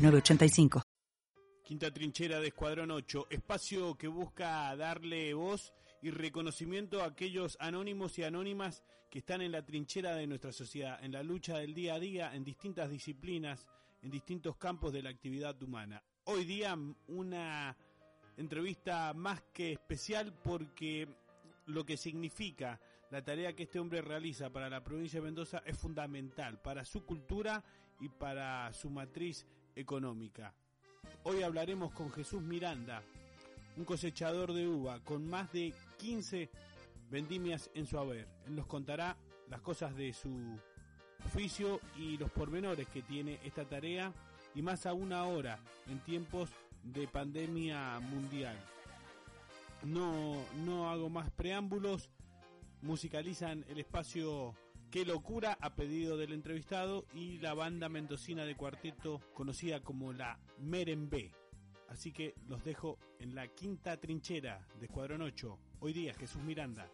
985. Quinta trinchera de Escuadrón 8, espacio que busca darle voz y reconocimiento a aquellos anónimos y anónimas que están en la trinchera de nuestra sociedad, en la lucha del día a día, en distintas disciplinas, en distintos campos de la actividad humana. Hoy día una entrevista más que especial porque lo que significa la tarea que este hombre realiza para la provincia de Mendoza es fundamental para su cultura y para su matriz económica. Hoy hablaremos con Jesús Miranda, un cosechador de uva con más de 15 vendimias en su haber. Él nos contará las cosas de su oficio y los pormenores que tiene esta tarea y más aún ahora en tiempos de pandemia mundial. No, no hago más preámbulos, musicalizan el espacio Qué locura a pedido del entrevistado y la banda mendocina de cuarteto conocida como la Merembe. Así que los dejo en la quinta trinchera de Escuadrón 8. Hoy día Jesús Miranda.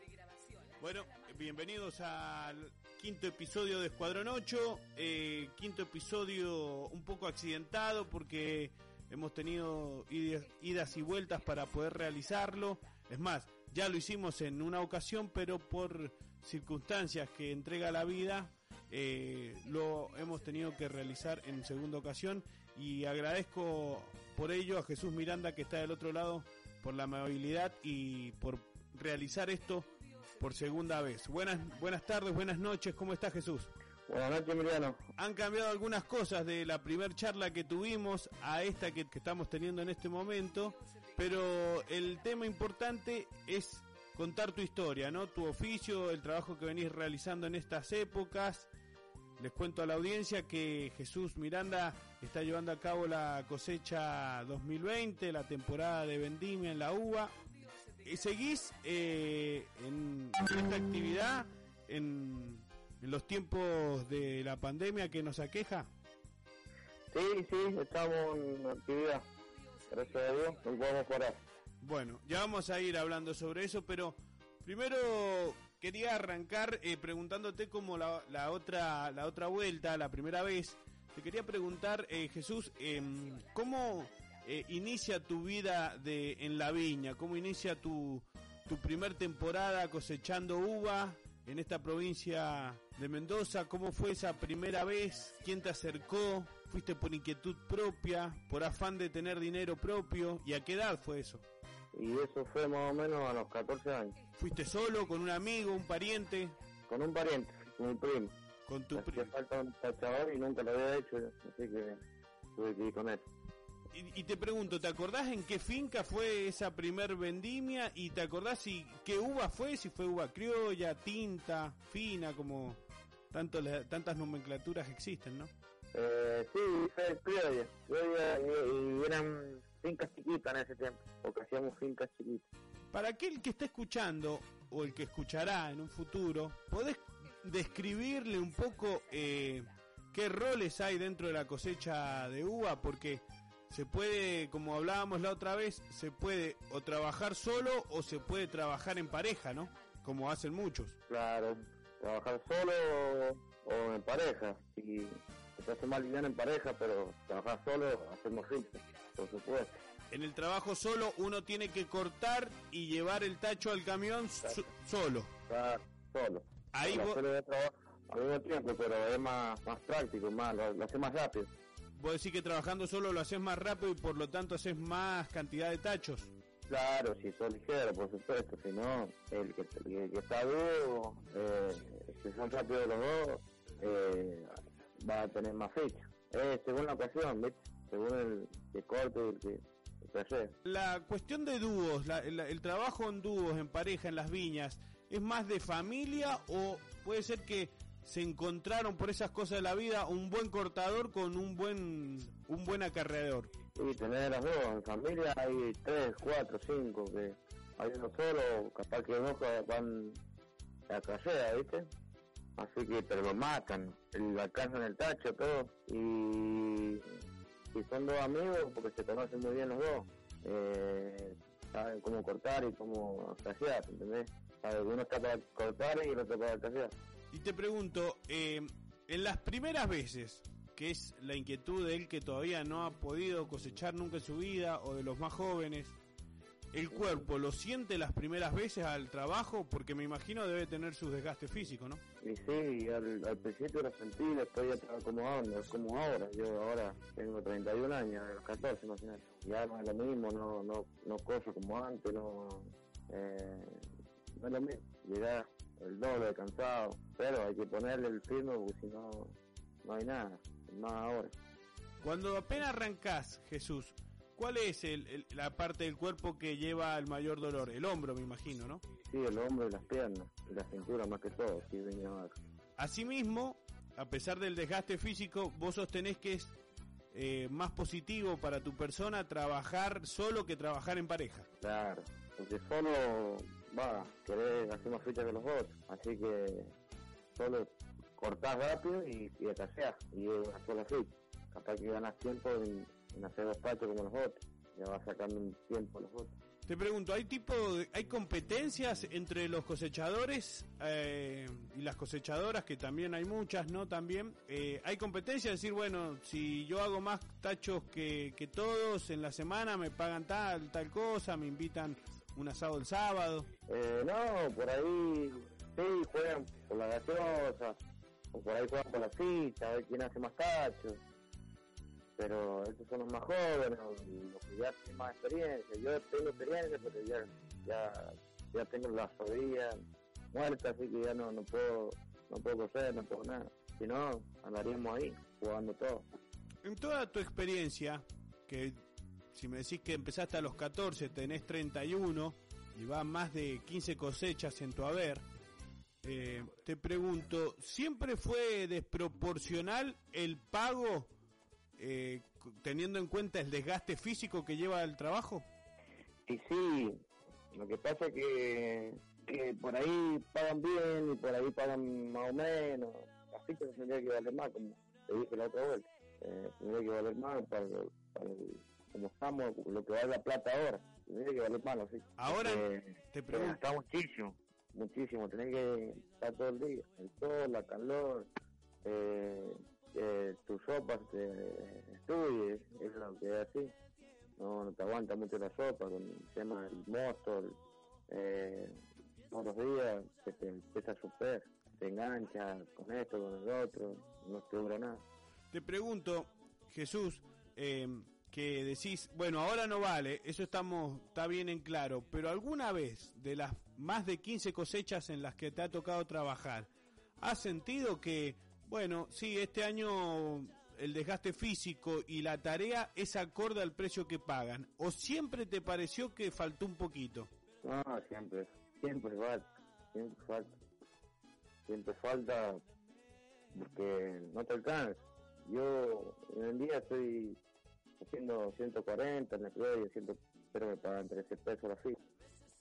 Bueno, bienvenidos al quinto episodio de Escuadrón 8. Eh, quinto episodio un poco accidentado porque hemos tenido idas y vueltas para poder realizarlo. Es más, ya lo hicimos en una ocasión, pero por circunstancias que entrega la vida, eh, lo hemos tenido que realizar en segunda ocasión y agradezco por ello a Jesús Miranda que está del otro lado por la amabilidad y por realizar esto por segunda vez. Buenas, buenas tardes, buenas noches, ¿cómo está Jesús? Buenas noches, Emiliano. Han cambiado algunas cosas de la primer charla que tuvimos a esta que estamos teniendo en este momento, pero el tema importante es contar tu historia, ¿no? Tu oficio, el trabajo que venís realizando en estas épocas. Les cuento a la audiencia que Jesús Miranda está llevando a cabo la cosecha 2020, la temporada de vendimia en la uva. ¿Seguís eh, en esta actividad en, los tiempos de la pandemia que nos aqueja? Sí, sí, estamos en actividad. Gracias a Dios, no podemos parar. Bueno, ya vamos a ir hablando sobre eso, pero primero quería arrancar eh, preguntándote como la, otra la otra vuelta, la primera vez. Te quería preguntar, eh, Jesús, em, ¿cómo eh, inicia tu vida de en la viña? ¿Cómo inicia tu, tu primer temporada cosechando uva en esta provincia de Mendoza? ¿Cómo fue esa primera vez? ¿Quién te acercó? ¿Fuiste por inquietud propia? ¿Por afán de tener dinero propio? ¿Y a qué edad fue eso? Y eso fue más o menos a los 14 años. ¿Fuiste solo, con un amigo, un pariente? Con un pariente, mi primo. Con tu primo. falta un tachador y nunca lo había hecho, así que tuve que ir con él. Y, te pregunto, ¿te acordás en qué finca fue esa primer vendimia? ¿Y te acordás si qué uva fue? Si fue uva criolla, tinta, fina, como tanto, tantas nomenclaturas existen, ¿no? Eh, sí, fue criolla. criolla y, y eran fincas en ese tiempo, porque hacíamos fincas chiquitas. Para aquel que está escuchando, o el que escuchará en un futuro, ¿podés describirle un poco eh, qué roles hay dentro de la cosecha de uva? Porque se puede, como hablábamos la otra vez, se puede o trabajar solo o se puede trabajar en pareja, ¿no? Como hacen muchos. Claro, trabajar solo o, en pareja. Y se hace más liviano en pareja, pero trabajar solo hacemos rico por supuesto. En el trabajo solo uno tiene que cortar y llevar el tacho al camión solo. solo. Ahí vos... al mismo tiempo, pero es más, más práctico, más, lo, hace más rápido. Vos decís que trabajando solo lo haces más rápido y por lo tanto haces más cantidad de tachos. Claro, si sos ligero, por supuesto, si no, el que, está duro, eh, si son rápidos los dos, eh, va a tener más fecha. Eh, según la ocasión, ¿viste? Según el, corte y el que, La cuestión de dúos, el, trabajo en dúos, en pareja, en las viñas, ¿es más de familia o puede ser que se encontraron por esas cosas de la vida un buen cortador con un buen un buen acarreador. Y tener las dos, en familia hay tres, cuatro, cinco, que hay uno solo, capaz que dos van a casera, ¿viste? Así que, pero lo matan, el alcanzan el tacho, todo. Y, y son dos amigos porque se conocen muy bien los dos. Eh, saben cómo cortar y cómo casear, ¿entendés? Uno está para cortar y el otro para casear. Y te pregunto, eh, en las primeras veces, que es la inquietud de él que todavía no ha podido cosechar nunca en su vida, o de los más jóvenes, ¿el cuerpo lo siente las primeras veces al trabajo? Porque me imagino debe tener su desgaste físico, ¿no? Y sí, al, al principio lo sentí, después ya estaba acomodando, es como ahora. Yo ahora tengo 31 años, a los 14 imagínate. Ya no es lo mismo, no, no, no coso como antes, no, eh, no es lo mismo. Llegar el doble cansado, pero hay que ponerle el firme porque si no, no hay nada, más ahora. Cuando apenas arrancás, Jesús, ¿cuál es el, el- la parte del cuerpo que lleva el mayor dolor? El hombro, me imagino, ¿no? Sí, el hombro y las piernas, y la cintura más que todo, sí, venía abajo. Asimismo, a pesar del desgaste físico, vos sostenés que es eh, más positivo para tu persona trabajar solo que trabajar en pareja. Claro, porque solo, va, querés hacer más fichas que los otros, así que solo cortás rápido y, y escaseás, y es una sola ficha. Capaz que ganas tiempo en, en hacer como los otros, ya vas sacando un tiempo los otros. Te pregunto, ¿hay tipo de- hay competencias entre los cosechadores eh, y las cosechadoras, que también hay muchas, ¿no? También, eh, ¿hay competencia? decir, bueno, si yo hago más tachos que, que todos en la semana, me pagan tal, tal cosa, me invitan un asado el sábado. Eh, no, por ahí sí juegan por la gaseosa, o por ahí juegan por la ficha, a ver quién hace más tachos. Pero estos son los más jóvenes, los que ya tienen más experiencia. Yo tengo experiencia, pero ya, ya, ya tengo las rodillas muertas, así que ya no, no puedo no puedo coser, no puedo nada. Si no, andaríamos ahí, jugando todo. En toda tu experiencia, que si me decís que empezaste a los 14, tenés 31 y van más de 15 cosechas en tu haber, eh, te pregunto, ¿siempre fue desproporcional el pago eh, teniendo en cuenta el desgaste físico que lleva el trabajo? Y sí, lo que pasa es que, que por ahí pagan bien y por ahí pagan más o menos. Las fichas tendría que valer más, como te dije la otra vuelta. Eh, tendría que valer más para, el- para el- como estamos, lo que vale la plata ahora. Tendría que valer más fichas. Ahora Porque te pregunto, gasta muchísimo, muchísimo. Tenés que estar todo el día. El sol, la calor, eh, que tus sopas te estudies, es lo que es así no, te aguanta mucho la sopa con el tema del mosto, eh, todos los días se te empieza a super, te engancha con esto, con el otro, no te dura nada. te pregunto, Jesús, eh, que decís, bueno, ahora no vale, eso estamos, está bien en claro, pero alguna vez de las más de 15 cosechas en las que te ha tocado trabajar, ¿has sentido que, bueno, sí, este año el desgaste físico y la tarea es acorde al precio que pagan? ¿O siempre te pareció que faltó un poquito? No, siempre, siempre falta, siempre falta, siempre falta porque no te alcanza. Yo en día estoy haciendo 140 en la criolla, 100, pero me pagan 13 pesos la ficha.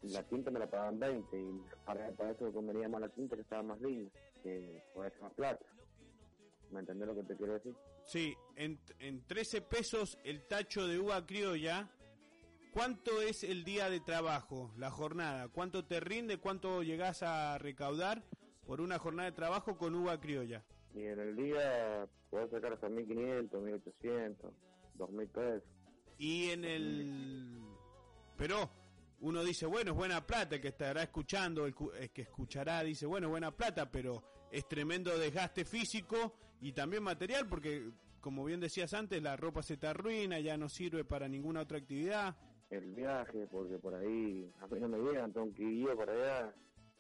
Y La tinta me la pagan 20 y para, eso me convenía más la tinta que estaba más linda, que puede ser más plata. ¿Me entendés lo que te quiero decir? Sí, en, en 13 pesos el tacho de uva criolla. ¿Cuánto es el día de trabajo, la jornada? ¿Cuánto te rinde? ¿Cuánto llegás a recaudar por una jornada de trabajo con uva criolla? Y en el día puedo sacar hasta 1500, 1800, 2000 pesos. Y en el... Pero uno dice, bueno, es buena plata, el que estará escuchando, el, que escuchará dice, bueno, buena plata, pero es tremendo desgaste físico y también material, porque como bien decías antes, la ropa se te arruina, ya no sirve para ninguna otra actividad. el viaje, porque por ahí a mí no me llegan, tengo que ir yo para allá,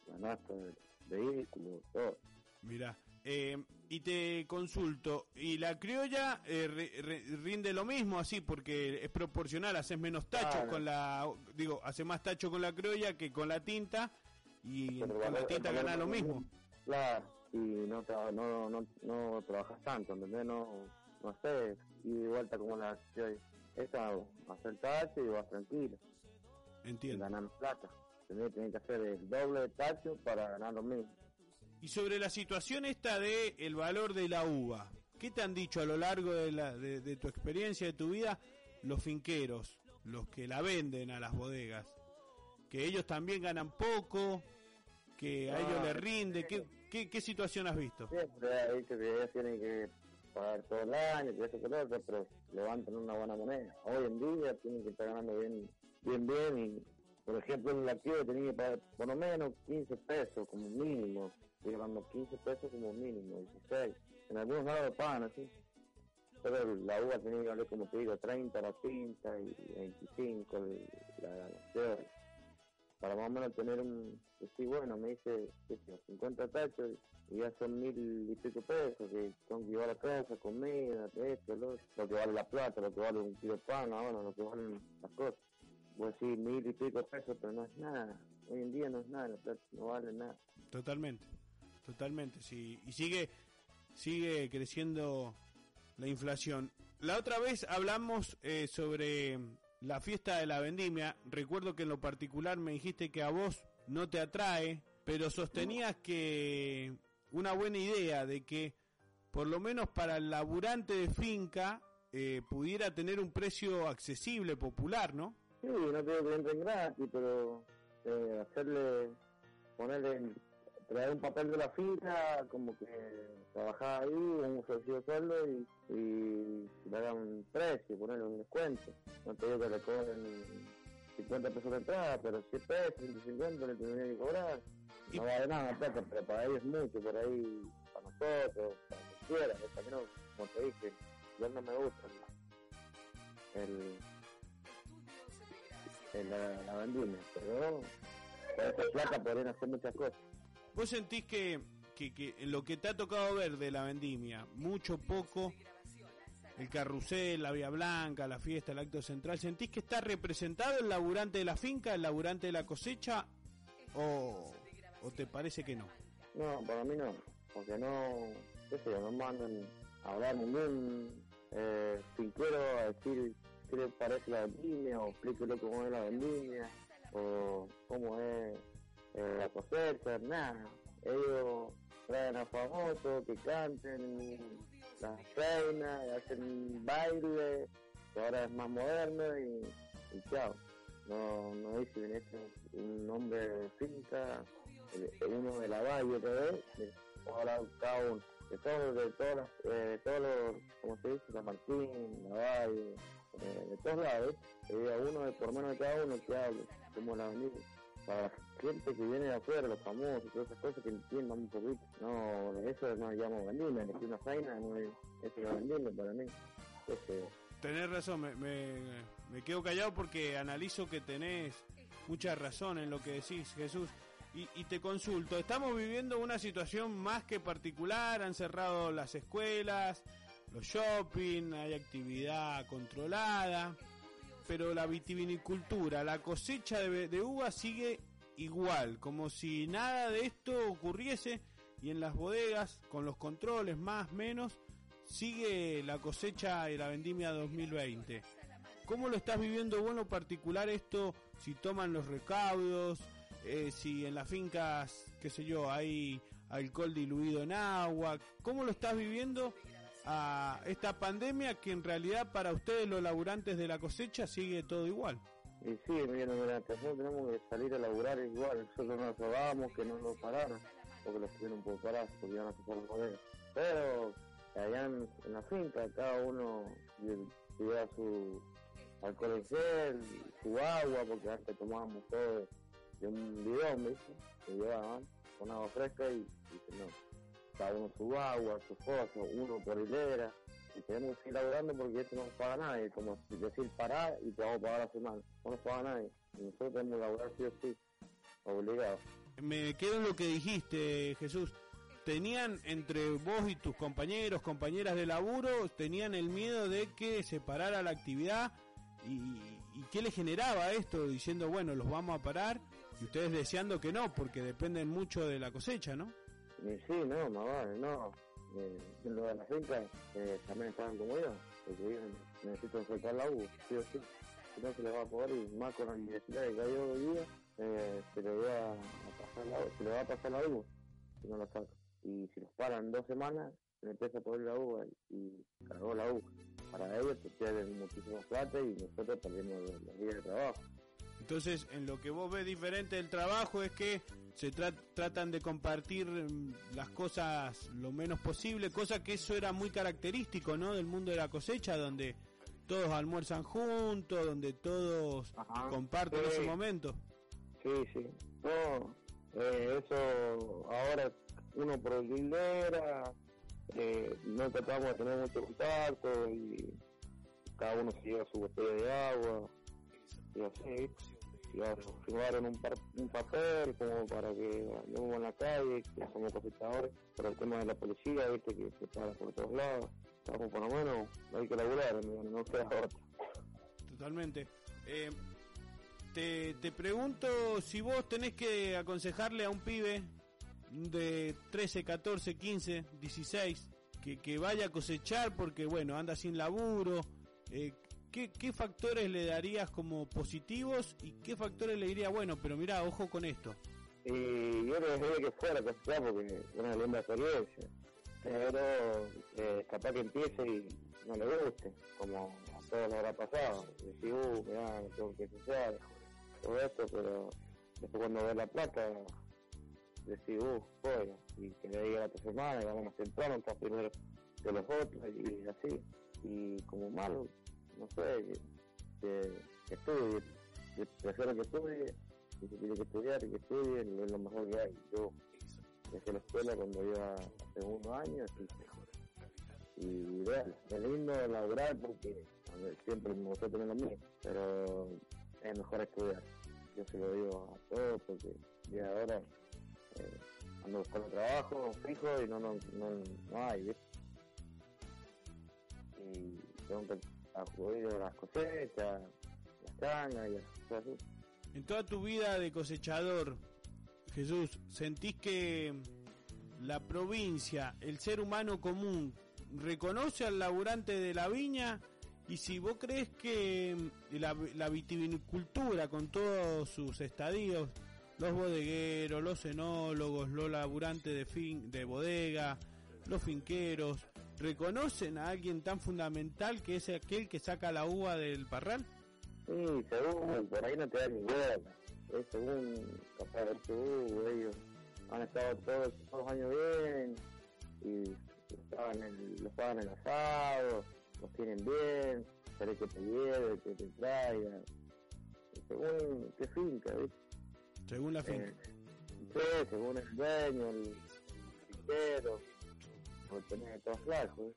del vehículo, todo. Mira, eh, y te consulto, ¿y la criolla eh, ri- ri- rinde lo mismo así? Porque es proporcional, haces menos tachos Claro. con la, digo, hace más tacho con la criolla que con la tinta y con la tinta el valor gana lo mismo. Claro, y no, tra- no, no, no trabajas tanto, ¿entendés? No, no sé, y de vuelta como la acción. Esa, hacer tacho y vas tranquilo, Entiendo. ganar plata. Tenés que hacer el doble de tacho para ganar lo mismo. Y sobre la situación esta de el valor de la uva, ¿qué te han dicho a lo largo de, la, de, de tu experiencia, de tu vida, los finqueros, los que la venden a las bodegas? Que ellos también ganan poco, que a ellos les rinde. ¿Qué, qué, situación has visto? Siempre ha dicho que ellos tienen que pagar todo el año, que eso que lo otro, pero levantan una buena moneda. Hoy en día tienen que estar ganando bien, bien, bien y, por ejemplo, en la que tienen que pagar por lo menos 15 pesos como mínimo. Ganando 15 pesos como mínimo, 16. En algunos lados pagan así. Pero la uva tiene que valer, como te digo, 30 la pinta y 25 el- la ganación. Para más o menos tener un... sí, bueno, me dice, qué sé yo, 50 tachos y ya son mil y pico pesos que son que llevar a casa, comida, esto, lo, que vale la plata, lo que vale un kilo de pan, ahora, lo que valen las cosas. A decir mil y pico pesos, pero no es nada. Hoy en día no es nada, no vale nada. Totalmente, totalmente. Sí. Y sigue, sigue creciendo la inflación. La otra vez hablamos eh, sobre la fiesta de la vendimia. Recuerdo que en lo particular me dijiste que a vos no te atrae, pero sostenías que una buena idea de que por lo menos para el laburante de finca eh, pudiera tener un precio accesible, popular, ¿no? Sí, no tengo que entren gratis, pero eh, hacerle, ponerle, traer un papel de la finca, como que trabajar ahí, un ofrecido sueldo y, y le hagan un precio, ponerle un descuento. No te digo que le cobren 50 pesos de entrada, pero 100 pesos, 150 le tendrían que cobrar. Y- No vale nada pero para ellos es mucho, por ahí, para nosotros, para cualquiera, es que no, como te dije, yo no me gusta el, el la, la vendimia, pero por esa plata podrían hacer muchas cosas. ¿Vos sentís que, que, que en lo que te ha tocado ver de la vendimia, mucho, poco, el carrusel, la vía blanca, la fiesta, el acto central, ¿sentís que está representado el laburante de la finca, el laburante de la cosecha o, o te parece que no? No, para mí no, porque no, qué sé no mandan a hablar ningún eh, finquero a decir qué le parece la vendimia, o explíquelo cómo es la vendimia, o cómo es eh, la cosecha, nada. Ellos traen a famosos que canten las reinas, hacen baile, que ahora es más moderno y, y chao. No, no dicen esto un nombre de finca, el- uno de la valle vez, de- ahora cada uno, de todos, de todas las, eh, todos los, como se dice, San Martín, la valle, eh, de todos lados, que diga uno de por menos de cada uno que hable, como la avenida, para la gente que viene de afuera, los famosos, todas esas cosas que entiendan un poquito, no, eso no llamo vendimia, elegir una faina, no no es vendimia para mí, Ese- Tenés razón, me, me, me quedo callado porque analizo que tenés mucha razón en lo que decís, Jesús. Y, y te consulto, estamos viviendo una situación más que particular, han cerrado las escuelas, los shopping, hay actividad controlada, pero la vitivinicultura, la cosecha de, de uva sigue igual, como si nada de esto ocurriese y en las bodegas, con los controles más menos, sigue la cosecha y la vendimia 2020. ¿Cómo lo estás viviendo vos en lo particular esto? Si toman los recaudos, eh, si en las fincas, qué sé yo, hay alcohol diluido en agua. ¿Cómo lo estás viviendo a esta pandemia que en realidad para ustedes los laburantes de la cosecha sigue todo igual? Y sí, mira, nosotros tenemos que salir a laburar igual, nosotros nos rogábamos que no nos pararan, porque los tuvieron poco parados, porque iban a hacer los. Pero allá en, la finca, cada uno lle- lleva su alcohol en gel, su agua, porque antes tomábamos todo de un bidón, ¿viste? Que llevaban con agua fresca y, y no, cada uno su agua, su foso, uno por hilera, y tenemos que ir laburando porque esto no nos paga nadie, como decir parar y te vamos a pagar la semana, no nos paga nadie, y nosotros tenemos que laburar sí o sí, obligados. Me quedo en lo que dijiste, Jesús. Tenían entre vos y tus compañeros, compañeras de laburo, tenían el miedo de que se parara la actividad y, y qué le generaba esto diciendo, bueno, los vamos a parar y ustedes deseando que no, porque dependen mucho de la cosecha, ¿no? Y sí, no, más vale, no. Eh, lo de la finca eh, también estaban como yo, porque ellos necesitan soltar la U, sí o sí. Si no se les va a poder y más con la universidad que cayó hoy día, eh, se le va a pasar la U, se le va a pasar la U si no lo saca. Y si los paran dos semanas, se empieza a poner la U y cargó la U. Para ellos se pierden muchísimo plata y nosotros perdemos los días de trabajo. Entonces, en lo que vos ves diferente del trabajo es que se tra- tratan de compartir mm, las cosas lo menos posible, cosa que eso era muy característico, ¿no? Del mundo de la cosecha, donde todos almuerzan juntos, donde todos Ajá. comparten Sí. ese momento. Sí, sí. No, eh, eso ahora uno por hilera, eh, no tratamos de tener mucho contacto y cada uno se lleva su botella de agua y así. Llevaron, firmaron un, par- un papel como para que andemos en la calle, que somos cosechadores, por el tema de la policía, viste que se para por todos lados. Estamos por lo menos, hay que laburar, no, no queda otra. Totalmente. Eh, te, te pregunto si vos tenés que aconsejarle a un pibe de 13, 14, 15, 16 que, que vaya a cosechar porque, bueno, anda sin laburo. eh, ¿qué, ¿Qué factores le darías como positivos y qué factores le diría, bueno, pero mira, ojo con esto? Y yo dejaría que fuera a cosechar porque una linda experiencia. Pero eh, capaz que empiece y no le guste, como a todos lo habrá pasado. Decir, uh, mirá, tengo que cosechar, todo esto, pero después cuando ve la plata, decir, uh, voy, y que le diga la otra semana, y vamos más temprano, estás primero que los otros, y así. Y como malo, no sé, que, que, estudie, que prefiero que estudie, y si tiene que estudiar que estudie, es lo mejor que hay. Yo dejé la escuela cuando iba a segundo año, y, y ideal, es lindo laburar porque siempre me gusta tener lo mío, pero es mejor estudiar. Yo se lo digo a todos porque ya ahora eh, ando buscando trabajo fijo y no, no, no, no hay, ¿viste? Y tengo que las cosechas, las y así. En toda tu vida de cosechador, Jesús, ¿sentís que la provincia, el ser humano común, reconoce al laburante de la viña? Y si vos crees que la, la vitivinicultura, con todos sus estadios, los bodegueros, los enólogos, los laburantes de, fin, de bodega, los finqueros, reconocen a alguien tan fundamental que es aquel que saca la uva del parral? Sí, según, por ahí no te dan ni bola. Es según, capaz de uh, ellos han estado todos, todos los años bien y los pagan el, los pagan el asado, los tienen bien, querés que te lleve, que te traiga. Según qué finca, ¿viste? Según la finca. Eh, sí, según el dueño, el finquero, o tenés de todos flacos,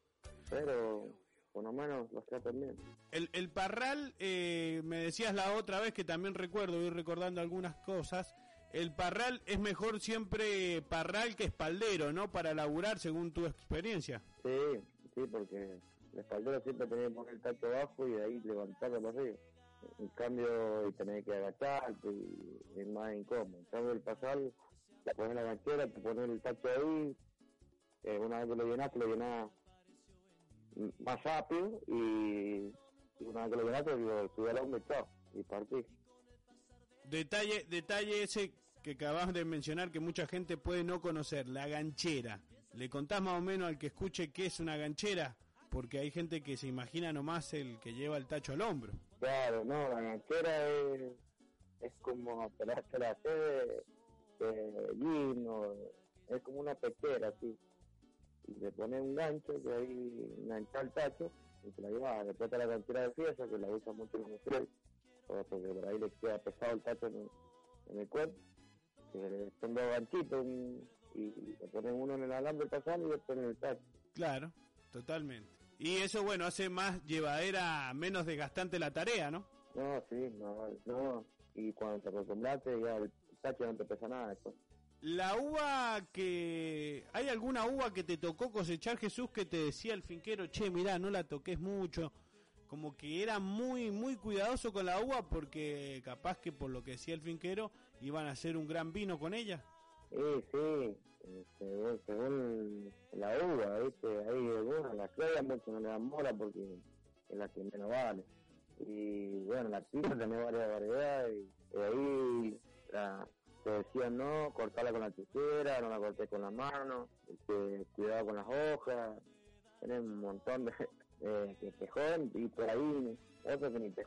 pero por lo menos los tratan bien. El, el parral, eh, me decías la otra vez que también recuerdo, voy recordando algunas cosas. El parral es mejor siempre parral que espaldero, ¿no? Para laburar según tu experiencia. Sí, sí, porque el espaldero siempre tenés que poner el tacho abajo y de ahí levantarlo para arriba. En cambio, y tenés que agacharte y es más incómodo. En cambio, el pasal, te pones la ganchera, te pones el tacho ahí, eh, una vez que lo llenás, te lo llenás m- más rápido y, y una vez que lo llenaste, lo subís al hombre, chao, y partís. Detalle, detalle ese que acabas de mencionar que mucha gente puede no conocer, la ganchera. ¿Le contás más o menos al que escuche qué es una ganchera? Porque hay gente que se imagina nomás el que lleva el tacho al hombro. Claro, no, la ganchera es, es como pelarte la sede de lino, es como una pechera así. Y le pones un gancho que ahí engancha el tacho y te la llevas. Después te la ganchera de pieza que la usa mucho los mujeres, porque por ahí le queda pesado el tacho en el, en el cuerpo. Que le- son dos ganchitos un- y, y le ponen uno en el alambre pasado y otro en el tacho. Claro, totalmente. Y eso, bueno, hace más llevadera, menos desgastante la tarea, ¿no? No, sí, no, no. Y cuando te acostumbraste ya el tacho no te pesa nada después. La uva que... ¿Hay alguna uva que te tocó cosechar, Jesús, que te decía el finquero, che, mirá, no la toques mucho? Como que era muy, muy cuidadoso con la uva porque capaz que por lo que decía el finquero iban a hacer un gran vino con ella. Sí, sí, según, según la uva, ¿viste? Hay algunas, la crema mucho no le dan mola porque es la que menos vale. Y bueno, la tinta tenía varias variedades y, ahí la, te decían no, cortarla con la tijera, no la corté con la mano, este, cuidado con las hojas, tenés un montón de eh, y por ahí otros que ni te.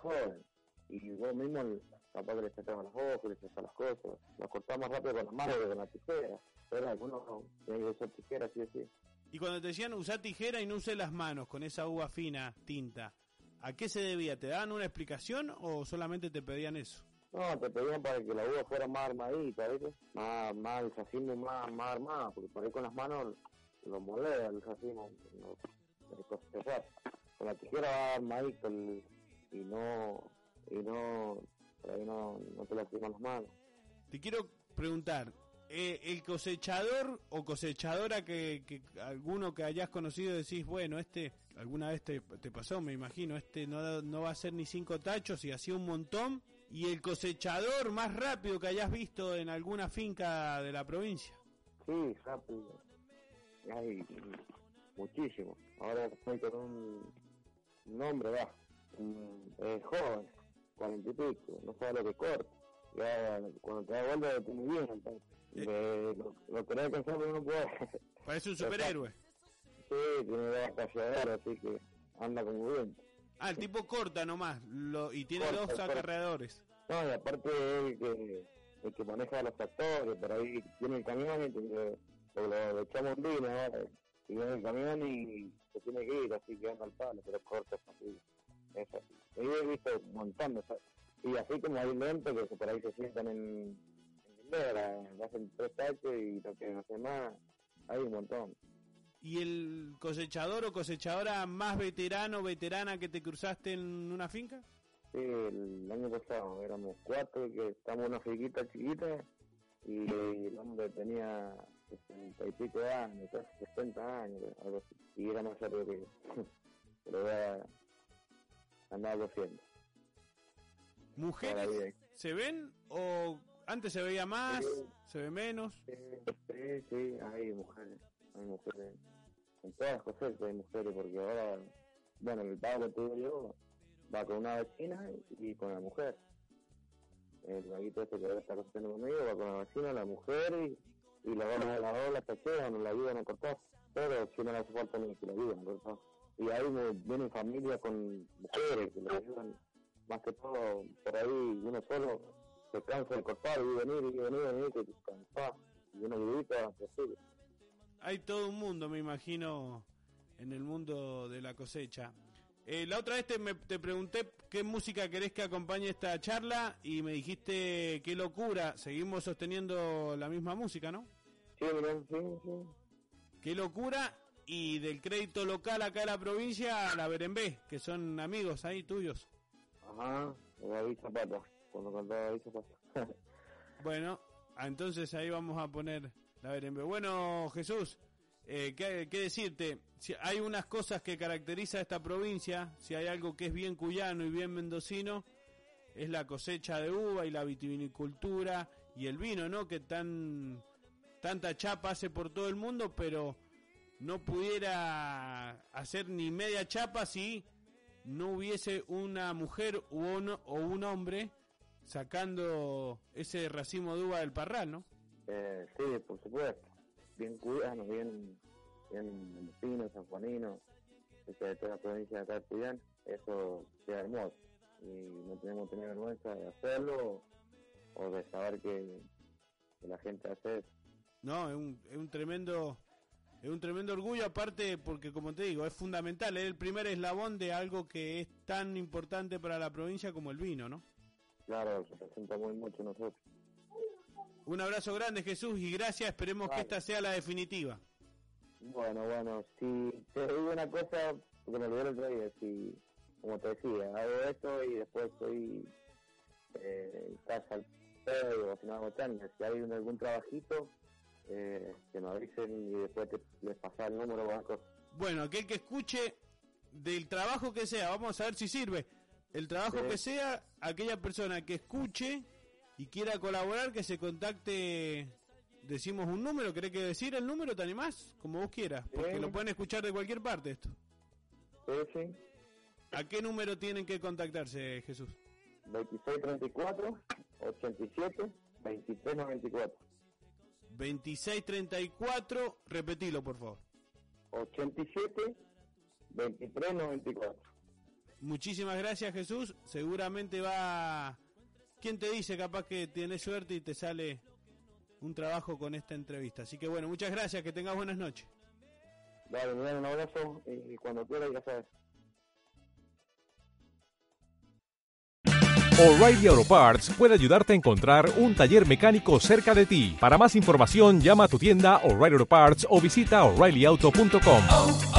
Y vos mismo capaz que le sacamos las hojas, le sacamos las cosas, lo cortamos rápido con las manos que con la tijera, pero algunos tienen que usar tijera, sí, sí. Y cuando te decían usar tijera y no use las manos con esa uva fina, tinta, ¿a qué se debía? ¿Te daban una explicación o solamente te pedían eso? No, te pedían para que la uva fuera más armadita, ¿viste? Más, más el más, más armada, porque por ahí con las manos lo molea el racimo, no, con la tijera va armadito y no, y no, por ahí no, no te lastiman las manos. Te quiero preguntar, eh, el cosechador o cosechadora que, que, alguno que hayas conocido decís, bueno, este alguna vez te, te pasó, me imagino, este no, no va a ser ni cinco tachos y hacía un montón, y el cosechador más rápido que hayas visto en alguna finca de la provincia. Sí, rápido. Hay muchísimo. Ahora estoy con un, nombre, va, es joven, cuarenta y pico, no sabe lo que corta. Ya, cuando te da vuelta, lo tiene bien, entonces de, lo, lo que no pero no puede. Parece un superhéroe. Sí, tiene dos calladeras, así que anda como bien. Ah, el tipo corta nomás lo, y tiene dos acarreadores. No, y aparte el que, el que maneja los tractores, por ahí tiene el camión y tiene, lo, lo, echamos un ahora, y viene el camión y se tiene que ir, así que anda al palo, pero corta es así. Es así. Yo he visto un montón de y así como hay lentos que por ahí se sientan en hacen tres tachos y lo que hace más, hay un montón. ¿Y el cosechador o cosechadora más veterano veterana que te cruzaste en una finca? Sí, el año pasado éramos cuatro que estamos en una finquita chiquita y el hombre tenía sesenta y pico años, casi 60 años, algo así, y era más serio que yo. Pero ya andaba haciendo. ¿Mujeres se ven o antes se veía más, se ve menos. Sí, sí, hay mujeres, hay mujeres. En todas las cosas hay mujeres, porque ahora, bueno, el que tuve yo va con una vecina y con la mujer. El vaguito este que ahora está cosechando conmigo va con la vecina, la mujer y, y la van a la la tachean, la ayudan a cortar. Pero si no le hace falta ni que la ayuden a cortar. Y ahí vienen familias con mujeres que le ayudan, más que todo por ahí uno solo se cansa de cortar y venir y venir y venir que cansás y una ayudita posible. Hay todo un mundo, me imagino, en el mundo de la cosecha. Eh, la otra vez te, me, te pregunté qué música querés que acompañe esta charla y me dijiste qué locura. Seguimos sosteniendo la misma música, ¿no? Sí, sí, sí. Qué locura y del crédito local acá en la provincia, la Berembé, que son amigos ahí tuyos. Ajá, David Zapata cuando cantaba bueno, ah, entonces ahí vamos a poner Bueno, Jesús, eh, ¿qué, decirte? Si hay unas cosas que caracteriza a esta provincia, si hay algo que es bien cuyano y bien mendocino, es la cosecha de uva y la vitivinicultura y el vino, ¿no? Que tan tanta chapa hace por todo el mundo, pero no pudiera hacer ni media chapa si no hubiese una mujer u uno, o un hombre sacando ese racimo de uva del parral, ¿no? Eh, sí, por supuesto. Bien cuyano, bien, bien mendocino, sanjuanino, de toda la provincia de acá de Cuyán, eso sea hermoso. Y no tenemos que tener vergüenza de hacerlo o de saber que, la gente hace eso. No, es un, es un tremendo es un tremendo orgullo, aparte porque, como te digo, es fundamental, es el primer eslabón de algo que es tan importante para la provincia como el vino, ¿no? Claro, representa muy mucho nosotros. Un abrazo grande Jesús y gracias, esperemos que esta sea la definitiva. Bueno, bueno, si te digo una cosa, porque me olvidé el otro día, si, como te decía, hago esto y después estoy eh, casa al pedo, si no hago si hay algún trabajito, eh, que me avisen y después te, les pasar el número o algo. Bueno, aquel que escuche del trabajo que sea, vamos a ver si sirve. El trabajo que sea, aquella persona que escuche y quiera colaborar, que se contacte decimos un número, ¿querés que decir el número? ¿Te animás? Como vos quieras, porque lo pueden escuchar de cualquier parte esto. Sí, sí. ¿A qué número tienen que contactarse, Jesús? 2634 87 2394. 2634, repetilo por favor. 87 2394. Muchísimas gracias Jesús, seguramente va... ¿Quién te dice capaz que tienes suerte y te sale un trabajo con esta entrevista? Así que bueno, muchas gracias, que tengas buenas noches. Dale, un abrazo y cuando quieras ya sabes. O'Reilly Auto Parts puede ayudarte a encontrar un taller mecánico cerca de ti. Para más información, llama a tu tienda O'Reilly Auto Parts o visita oreillyauto.com.